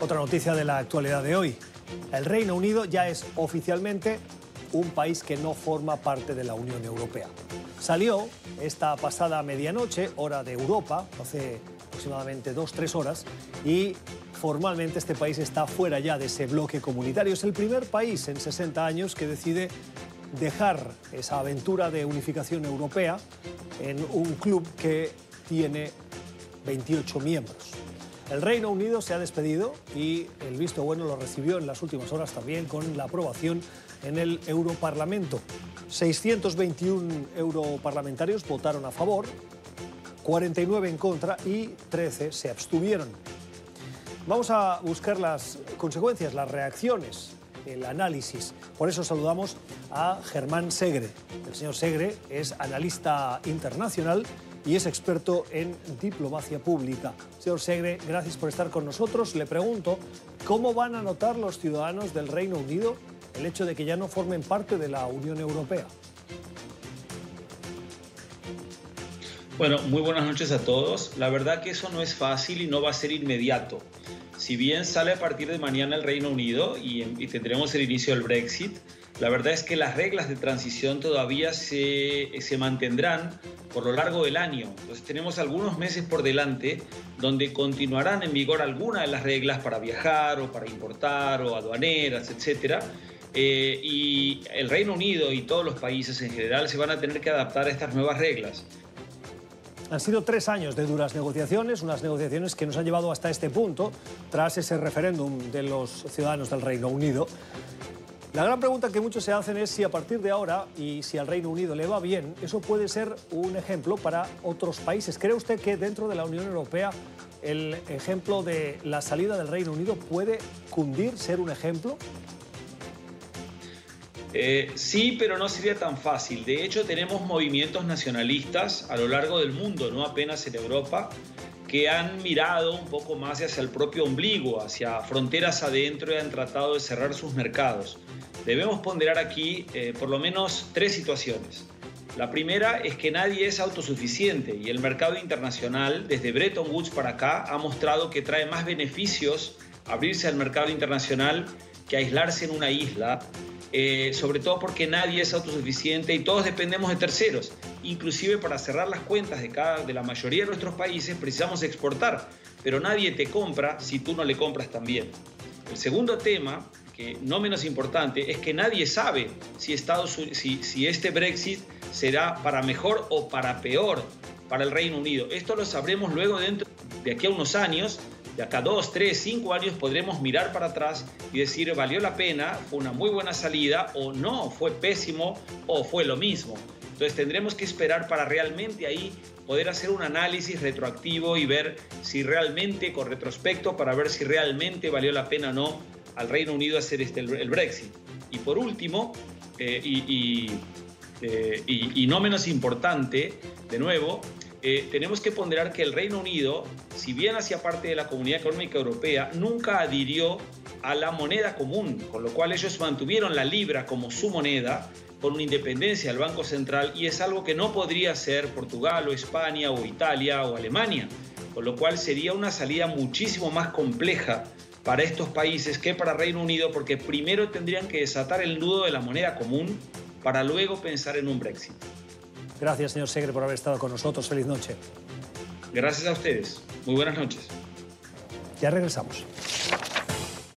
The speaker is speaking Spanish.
Otra noticia de la actualidad de hoy. El Reino Unido ya es oficialmente un país que no forma parte de la Unión Europea. Salió esta pasada medianoche, hora de Europa, hace aproximadamente dos, tres horas, y formalmente este país está fuera ya de ese bloque comunitario. Es el primer país en 60 años que decide dejar esa aventura de unificación europea en un club que tiene 28 miembros. El Reino Unido se ha despedido y el visto bueno lo recibió en las últimas horas también con la aprobación en el Europarlamento. 621 europarlamentarios votaron a favor, 49 en contra y 13 se abstuvieron. Vamos a buscar las consecuencias, las reacciones, el análisis. Por eso saludamos a Germán Segre. El señor Segre es analista internacional y es experto en diplomacia pública. Señor Segre, gracias por estar con nosotros. Le pregunto, ¿cómo van a notar los ciudadanos del Reino Unido el hecho de que ya no formen parte de la Unión Europea? Bueno, muy buenas noches a todos. La verdad que eso no es fácil y no va a ser inmediato. Si bien sale a partir de mañana el Reino Unido y, y tendremos el inicio del Brexit, la verdad es que las reglas de transición todavía se, se, mantendrán por lo largo del año. Entonces tenemos algunos meses por delante donde continuarán en vigor algunas de las reglas para viajar o para importar o aduaneras, etc. Eh, y el Reino Unido y todos los países en general se van a tener que adaptar a estas nuevas reglas. Han sido tres años de duras negociaciones, unas negociaciones que nos han llevado hasta este punto, tras ese referéndum de los ciudadanos del Reino Unido. La gran pregunta que muchos se hacen es si a partir de ahora y si al Reino Unido le va bien, eso puede ser un ejemplo para otros países. ¿Cree usted que dentro de la Unión Europea el ejemplo de la salida del Reino Unido puede cundir, ser un ejemplo? Eh, sí, pero no sería tan fácil. De hecho, tenemos movimientos nacionalistas a lo largo del mundo, no apenas en Europa, que han mirado un poco más hacia el propio ombligo, hacia fronteras adentro y han tratado de cerrar sus mercados debemos ponderar aquí eh, por lo menos tres situaciones. La primera es que nadie es autosuficiente y el mercado internacional, desde Bretton Woods para acá, ha mostrado que trae más beneficios abrirse al mercado internacional que aislarse en una isla, eh, sobre todo porque nadie es autosuficiente y todos dependemos de terceros. Inclusive para cerrar las cuentas de, cada, de la mayoría de nuestros países precisamos exportar, pero nadie te compra si tú no le compras también. El segundo tema no menos importante, es que nadie sabe si, Estados, si, si este Brexit será para mejor o para peor para el Reino Unido. Esto lo sabremos luego dentro de aquí a unos años, de acá dos, tres, cinco años podremos mirar para atrás y decir valió la pena, fue una muy buena salida o no, fue pésimo o fue lo mismo. Entonces tendremos que esperar para realmente ahí poder hacer un análisis retroactivo y ver si realmente, con retrospecto, para ver si realmente valió la pena o no al Reino Unido hacer este, el, Brexit. Y por último, eh, eh, y, no menos importante, de nuevo, eh, tenemos que ponderar que el Reino Unido, si bien hacía parte de la Comunidad Económica Europea, nunca adhirió a la moneda común, con lo cual ellos mantuvieron la libra como su moneda con una independencia del Banco Central y es algo que no podría ser Portugal o España o Italia o Alemania, con lo cual sería una salida muchísimo más compleja para estos países que para Reino Unido, porque primero tendrían que desatar el nudo de la moneda común para luego pensar en un Brexit. Gracias, señor Segre, por haber estado con nosotros. Feliz noche. Gracias a ustedes. Muy buenas noches. Ya regresamos.